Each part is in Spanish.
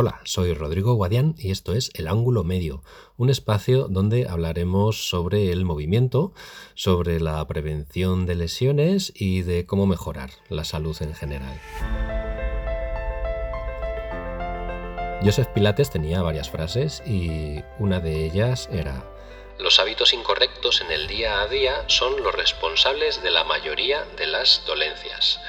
Hola, soy Rodrigo Guadián y esto es El Ángulo Medio, un espacio donde hablaremos sobre el movimiento, sobre la prevención de lesiones y de cómo mejorar la salud en general. Joseph Pilates tenía varias frases y una de ellas era Los hábitos incorrectos en el día a día son los responsables de la mayoría de las dolencias.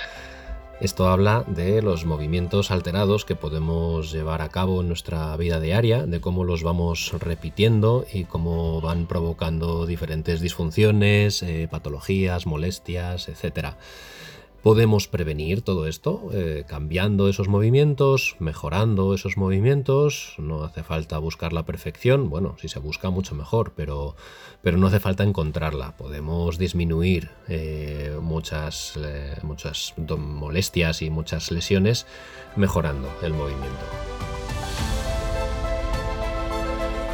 Esto habla de los movimientos alterados que podemos llevar a cabo en nuestra vida diaria, de cómo los vamos repitiendo y cómo van provocando diferentes disfunciones, eh, patologías, molestias, etc. Podemos prevenir todo esto eh, cambiando esos movimientos, mejorando esos movimientos. No hace falta buscar la perfección. Bueno, si se busca mucho mejor, pero, pero no hace falta encontrarla. Podemos disminuir eh, muchas, eh, muchas molestias y muchas lesiones mejorando el movimiento.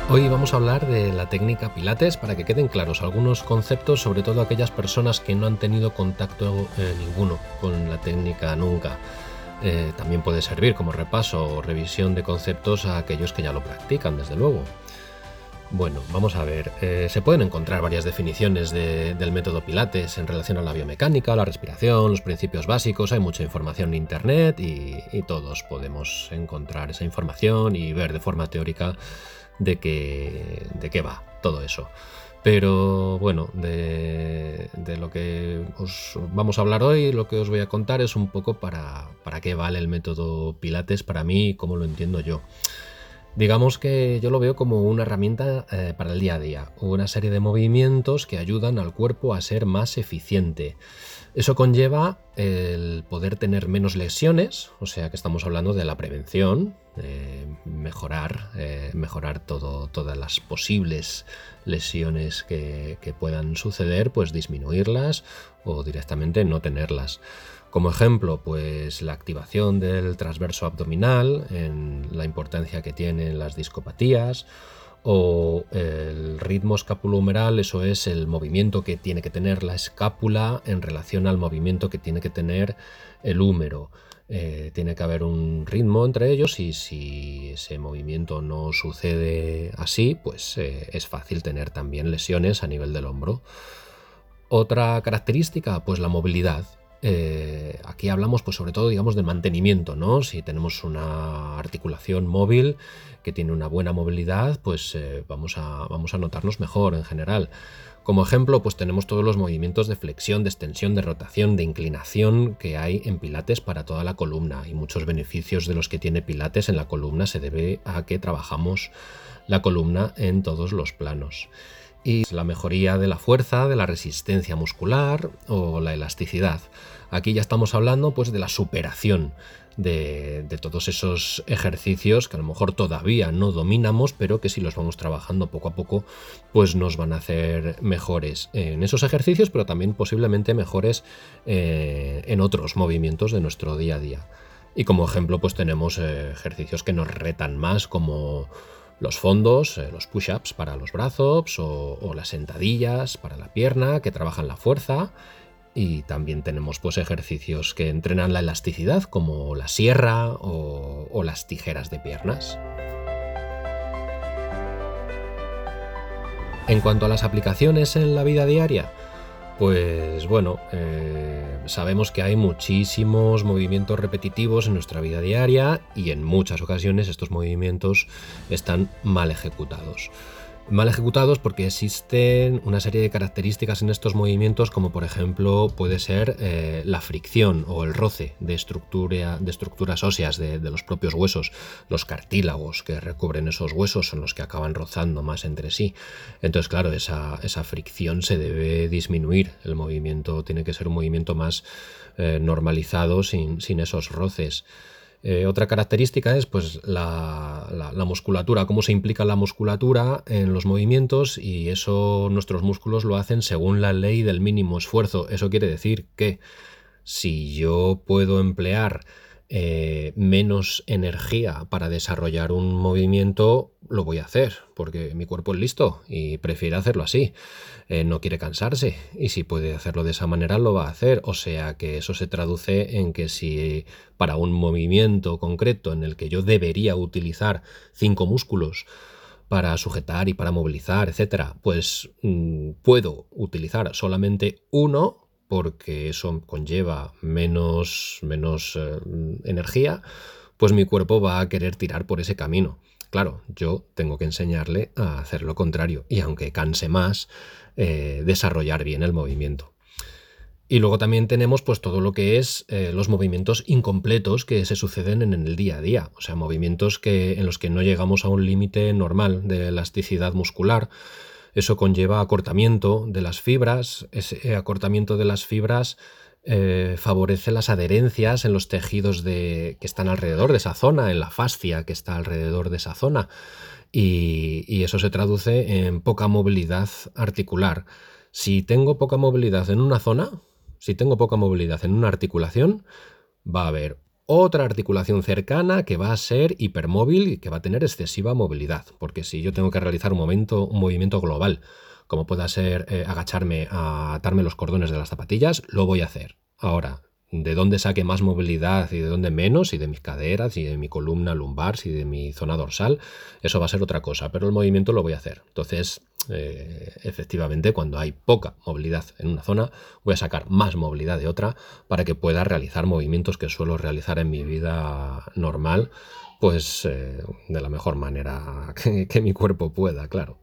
Hoy vamos a hablar de la técnica Pilates para que queden claros algunos conceptos, sobre todo aquellas personas que no han tenido contacto eh, ninguno con la técnica nunca. Eh, también puede servir como repaso o revisión de conceptos a aquellos que ya lo practican, desde luego. Bueno, vamos a ver. Eh, se pueden encontrar varias definiciones del método Pilates en relación a la biomecánica, la respiración, los principios básicos. Hay mucha información en Internet y, todos podemos encontrar esa información y ver de forma teórica de qué, de qué va todo eso. Pero bueno, de, lo que os vamos a hablar hoy, lo que os voy a contar es un poco para, para qué vale el método Pilates para mí y cómo lo entiendo yo. Digamos que yo lo veo como una herramienta eh, para el día a día, una serie de movimientos que ayudan al cuerpo a ser más eficiente. Eso conlleva el poder tener menos lesiones, o sea que estamos hablando de la prevención, mejorar, eh, mejorar todo, todas las posibles lesiones que, que puedan suceder, pues disminuirlas o directamente no tenerlas. Como ejemplo, pues la activación del transverso abdominal, en la importancia que tienen las discopatías, o el ritmo escapulohumeral, eso es el movimiento que tiene que tener la escápula en relación al movimiento que tiene que tener el húmero. Eh, tiene que haber un ritmo entre ellos y si ese movimiento no sucede así, pues eh, es fácil tener también lesiones a nivel del hombro. Otra característica, pues la movilidad. Eh, aquí hablamos pues sobre todo digamos del mantenimiento, ¿no? Si tenemos una articulación móvil que tiene una buena movilidad, pues eh, vamos, a, vamos a notarnos mejor en general. Como ejemplo, pues tenemos todos los movimientos de flexión, de extensión, de rotación, de inclinación que hay en Pilates para toda la columna y muchos beneficios de los que tiene Pilates en la columna se debe a que trabajamos la columna en todos los planos y la mejoría de la fuerza, de la resistencia muscular o la elasticidad. Aquí ya estamos hablando pues de la superación de, todos esos ejercicios que a lo mejor todavía no dominamos, pero que si los vamos trabajando poco a poco, pues nos van a hacer mejores en esos ejercicios, pero también posiblemente mejores eh, en otros movimientos de nuestro día a día. Y como ejemplo, pues tenemos eh, ejercicios que nos retan más, como los fondos, eh, los push-ups para los brazos o, las sentadillas para la pierna que trabajan la fuerza. Y también tenemos pues, ejercicios que entrenan la elasticidad como la sierra o las tijeras de piernas. En cuanto a las aplicaciones en la vida diaria, pues bueno, eh, sabemos que hay muchísimos movimientos repetitivos en nuestra vida diaria y en muchas ocasiones estos movimientos están mal ejecutados mal ejecutados porque existen una serie de características en estos movimientos como por ejemplo puede ser eh, la fricción o el roce de, estructura, de estructuras óseas de, los propios huesos, los cartílagos que recubren esos huesos son los que acaban rozando más entre sí. Entonces claro, esa, fricción se debe disminuir, el movimiento tiene que ser un movimiento más eh, normalizado sin, sin esos roces. Eh, otra característica es pues, la, musculatura, cómo se implica la musculatura en los movimientos y eso nuestros músculos lo hacen según la ley del mínimo esfuerzo. Eso quiere decir que si yo puedo emplear eh, menos energía para desarrollar un movimiento, lo voy a hacer, porque mi cuerpo es listo y prefiere hacerlo así. Eh, no quiere cansarse y si puede hacerlo de esa manera, lo va a hacer. O sea que eso se traduce en que si para un movimiento concreto en el que yo debería utilizar cinco músculos, para sujetar y para movilizar, etcétera, pues mm, puedo utilizar solamente uno porque eso conlleva menos, menos eh, energía, pues mi cuerpo va a querer tirar por ese camino. Claro, yo tengo que enseñarle a hacer lo contrario y aunque canse más, eh, desarrollar bien el movimiento. Y luego también tenemos pues todo lo que es eh, los movimientos incompletos que se suceden en el día a día, o sea, movimientos que, en los que no llegamos a un límite normal de elasticidad muscular, eso conlleva acortamiento de las fibras, ese acortamiento de las fibras eh, favorece las adherencias en los tejidos que están alrededor de esa zona, en la fascia que está alrededor de esa zona, y eso se traduce en poca movilidad articular. Si tengo poca movilidad en una zona, si tengo poca movilidad en una articulación, va a haber otra articulación cercana que va a ser hipermóvil y que va a tener excesiva movilidad. Porque si yo tengo que realizar un, momento, un movimiento global, como pueda ser eh, agacharme a atarme los cordones de las zapatillas, lo voy a hacer. Ahora, de dónde saque más movilidad y de dónde menos, y de mis caderas, y de mi columna lumbar, y de mi zona dorsal, eso va a ser otra cosa, pero el movimiento lo voy a hacer. Entonces, eh, efectivamente, cuando hay poca movilidad en una zona, voy a sacar más movilidad de otra para que pueda realizar movimientos que suelo realizar en mi vida normal, pues eh, de la mejor manera que, mi cuerpo pueda, claro.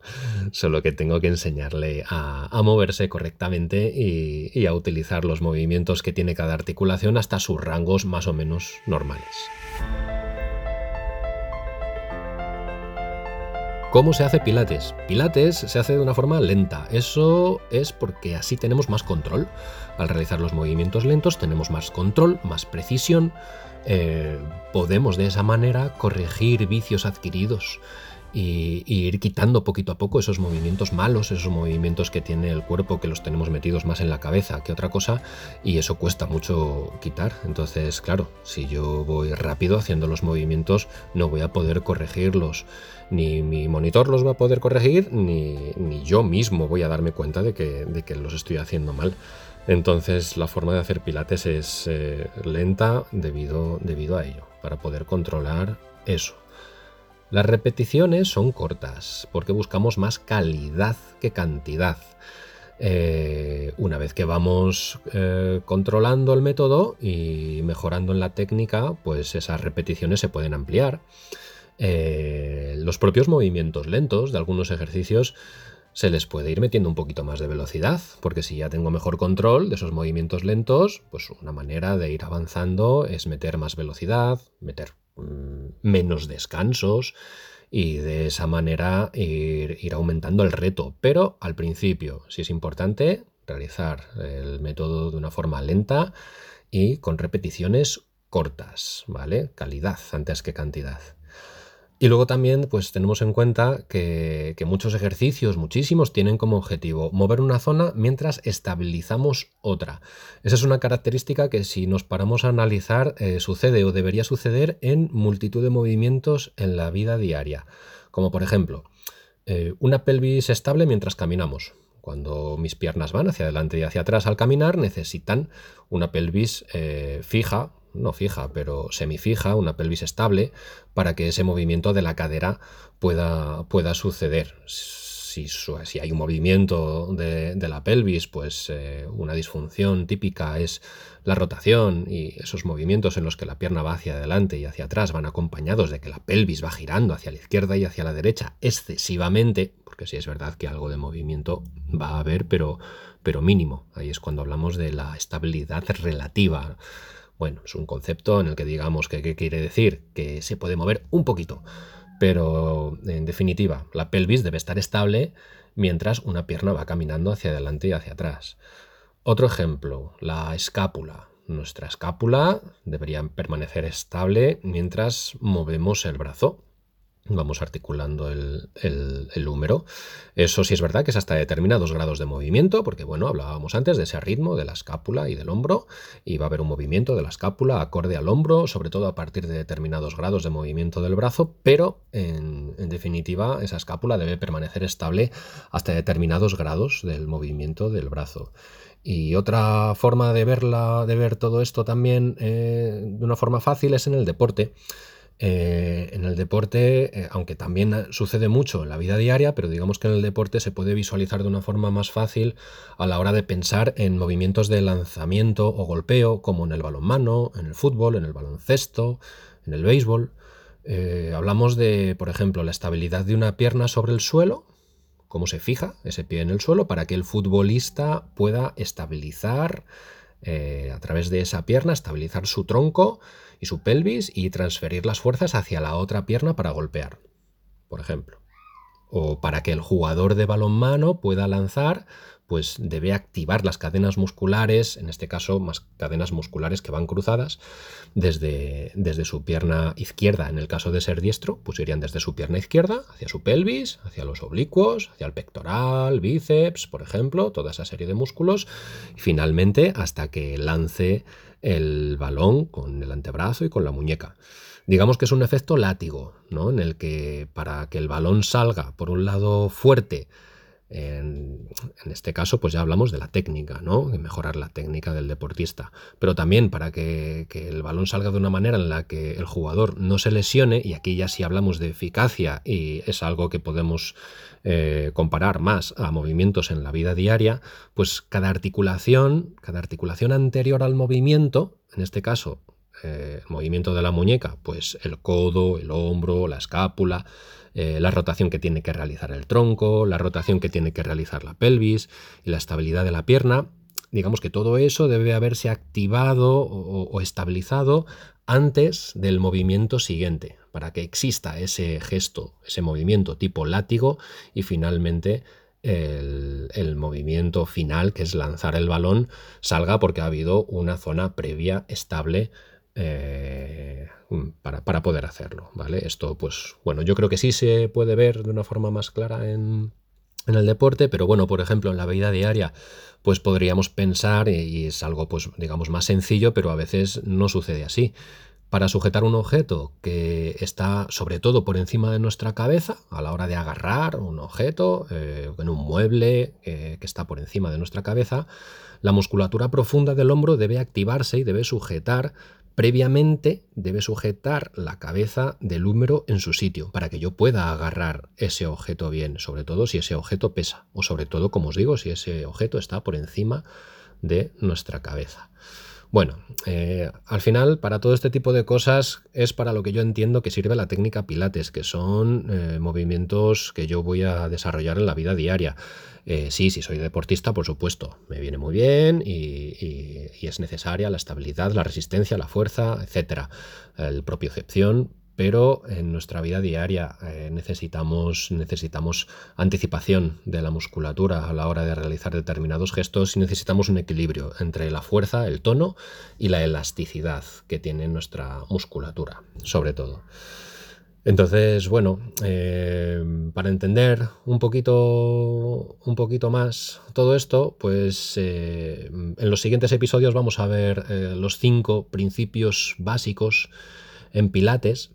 Solo que tengo que enseñarle a, moverse correctamente y a utilizar los movimientos que tiene cada articulación hasta sus rangos más o menos normales. ¿Cómo se hace Pilates? Pilates se hace de una forma lenta. Eso es porque así tenemos más control. Al realizar los movimientos lentos tenemos más control, más precisión. Eh, podemos de esa manera corregir vicios adquiridos y, ir quitando poquito a poco esos movimientos malos, esos movimientos que tiene el cuerpo que los tenemos metidos más en la cabeza que otra cosa y eso cuesta mucho quitar. Entonces, claro, si yo voy rápido haciendo los movimientos no voy a poder corregirlos. Ni mi monitor los va a poder corregir, ni, yo mismo voy a darme cuenta de que, de que los estoy haciendo mal. Entonces la forma de hacer pilates es eh, lenta debido, debido a ello, para poder controlar eso. Las repeticiones son cortas porque buscamos más calidad que cantidad. Eh, una vez que vamos eh, controlando el método y mejorando en la técnica, pues esas repeticiones se pueden ampliar. Eh, los propios movimientos lentos de algunos ejercicios se les puede ir metiendo un poquito más de velocidad, porque si ya tengo mejor control de esos movimientos lentos, pues una manera de ir avanzando es meter más velocidad, meter menos descansos y de esa manera ir, aumentando el reto. Pero al principio, si es importante, realizar el método de una forma lenta y con repeticiones cortas, ¿vale? Calidad antes que cantidad. Y luego también pues tenemos en cuenta que, muchos ejercicios, muchísimos, tienen como objetivo mover una zona mientras estabilizamos otra. Esa es una característica que si nos paramos a analizar eh, sucede o debería suceder en multitud de movimientos en la vida diaria. Como por ejemplo, eh, una pelvis estable mientras caminamos. Cuando mis piernas van hacia adelante y hacia atrás al caminar, necesitan una pelvis eh, fija, no fija, pero semifija, una pelvis estable, para que ese movimiento de la cadera pueda, pueda suceder. Si, si, hay un movimiento de, la pelvis, pues eh, una disfunción típica es la rotación y esos movimientos en los que la pierna va hacia adelante y hacia atrás van acompañados de que la pelvis va girando hacia la izquierda y hacia la derecha excesivamente, porque sí es verdad que algo de movimiento va a haber, pero, pero mínimo. Ahí es cuando hablamos de la estabilidad relativa. Bueno, es un concepto en el que digamos que ¿qué quiere decir? Que se puede mover un poquito, pero en definitiva, la pelvis debe estar estable mientras una pierna va caminando hacia adelante y hacia atrás. Otro ejemplo, la escápula. Nuestra escápula debería permanecer estable mientras movemos el brazo. Vamos articulando el, el, húmero. Eso sí es verdad que es hasta determinados grados de movimiento, porque bueno, hablábamos antes de ese ritmo de la escápula y del hombro, y va a haber un movimiento de la escápula acorde al hombro, sobre todo a partir de determinados grados de movimiento del brazo, pero en, definitiva esa escápula debe permanecer estable hasta determinados grados del movimiento del brazo. Y otra forma de verla, de ver todo esto también eh, de una forma fácil es en el deporte. Eh, en el deporte, eh, aunque también sucede mucho en la vida diaria, pero digamos que en el deporte se puede visualizar de una forma más fácil a la hora de pensar en movimientos de lanzamiento o golpeo, como en el balonmano, en el fútbol, en el baloncesto, en el béisbol. hablamos de, por ejemplo, la estabilidad de una pierna sobre el suelo, cómo se fija ese pie en el suelo para que el futbolista pueda estabilizar eh, a través de esa pierna, estabilizar su tronco y su pelvis y transferir las fuerzas hacia la otra pierna para golpear, por ejemplo. O para que el jugador de balonmano pueda lanzar pues debe activar las cadenas musculares, en este caso más cadenas musculares que van cruzadas, desde, desde su pierna izquierda, en el caso de ser diestro, pues irían desde su pierna izquierda hacia su pelvis, hacia los oblicuos, hacia el pectoral, bíceps, por ejemplo, toda esa serie de músculos, y finalmente hasta que lance el balón con el antebrazo y con la muñeca. Digamos que es un efecto látigo, ¿no? En el que para que el balón salga por un lado fuerte, en, este caso, pues ya hablamos de la técnica, ¿no? De mejorar la técnica del deportista. Pero también para que, el balón salga de una manera en la que el jugador no se lesione, y aquí ya sí hablamos de eficacia y es algo que podemos eh, comparar más a movimientos en la vida diaria, pues cada articulación, cada articulación anterior al movimiento, en este caso, eh, movimiento de la muñeca, pues el codo, el hombro, la escápula, eh, la rotación que tiene que realizar el tronco, la rotación que tiene que realizar la pelvis y la estabilidad de la pierna. Digamos que todo eso debe haberse activado o, estabilizado antes del movimiento siguiente, para que exista ese gesto, ese movimiento tipo látigo y finalmente el, movimiento final, que es lanzar el balón, salga porque ha habido una zona previa estable eh, para, poder hacerlo, ¿vale? Esto, pues, bueno, yo creo que sí se puede ver de una forma más clara en, en el deporte, pero bueno, por ejemplo, en la vida diaria, pues podríamos pensar, y es algo, pues, digamos, más sencillo, pero a veces no sucede así. Para sujetar un objeto que está sobre todo por encima de nuestra cabeza, a la hora de agarrar un objeto, eh, en un mueble eh, que está por encima de nuestra cabeza, la musculatura profunda del hombro debe activarse y debe sujetar previamente debe sujetar la cabeza del húmero en su sitio para que yo pueda agarrar ese objeto bien, sobre todo si ese objeto pesa o sobre todo, como os digo, si ese objeto está por encima de nuestra cabeza. Bueno, eh, al final, para todo este tipo de cosas es para lo que yo entiendo que sirve la técnica Pilates, que son eh, movimientos que yo voy a desarrollar en la vida diaria. Eh, sí, si soy deportista, por supuesto, me viene muy bien y, es necesaria la estabilidad, la resistencia, la fuerza, etcétera, el propiocepción, pero en nuestra vida diaria eh, necesitamos, necesitamos anticipación de la musculatura a la hora de realizar determinados gestos y necesitamos un equilibrio entre la fuerza, el tono y la elasticidad que tiene nuestra musculatura, sobre todo. Entonces, bueno, eh, para entender un poquito, un poquito más todo esto, pues eh, en los siguientes episodios vamos a ver los cinco principios básicos en Pilates,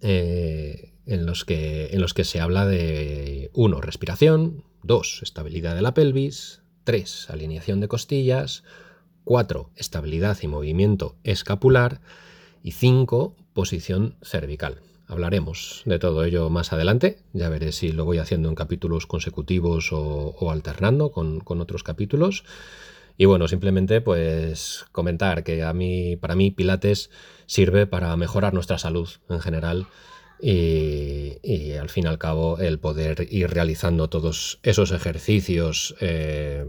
en, los que, en los que se habla de uno, Respiración, dos, Estabilidad de la pelvis, tres, Alineación de costillas, cuatro, Estabilidad y movimiento escapular y cinco, Posición cervical. Hablaremos de todo ello más adelante. Ya veré si lo voy haciendo en capítulos consecutivos o, alternando con, otros capítulos. Y bueno, simplemente pues comentar que a mí, para mí Pilates sirve para mejorar nuestra salud en general y, al fin y al cabo el poder ir realizando todos esos ejercicios eh,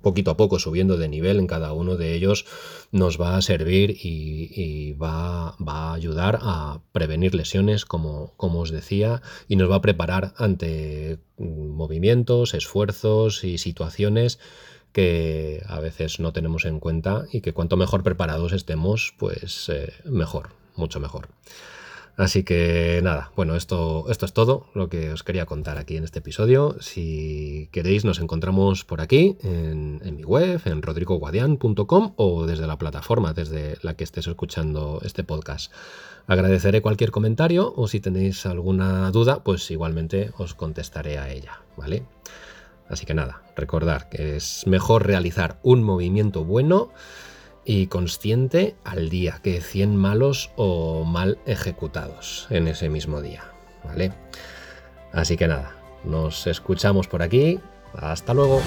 poquito a poco subiendo de nivel en cada uno de ellos nos va a servir y, va, a ayudar a prevenir lesiones como, como os decía y nos va a preparar ante movimientos, esfuerzos y situaciones que a veces no tenemos en cuenta y que cuanto mejor preparados estemos, pues eh, mejor, mucho mejor. Así que nada, bueno, esto, esto es todo lo que os quería contar aquí en este episodio. Si queréis, nos encontramos por aquí, en, mi web, en rodrigoguadian.com o desde la plataforma desde la que estés escuchando este podcast. Agradeceré cualquier comentario o si tenéis alguna duda, pues igualmente os contestaré a ella, ¿vale? Así que nada, recordar que es mejor realizar un movimiento bueno y consciente al día que 100 malos o mal ejecutados en ese mismo día, ¿vale? Así que nada, nos escuchamos por aquí. Hasta luego.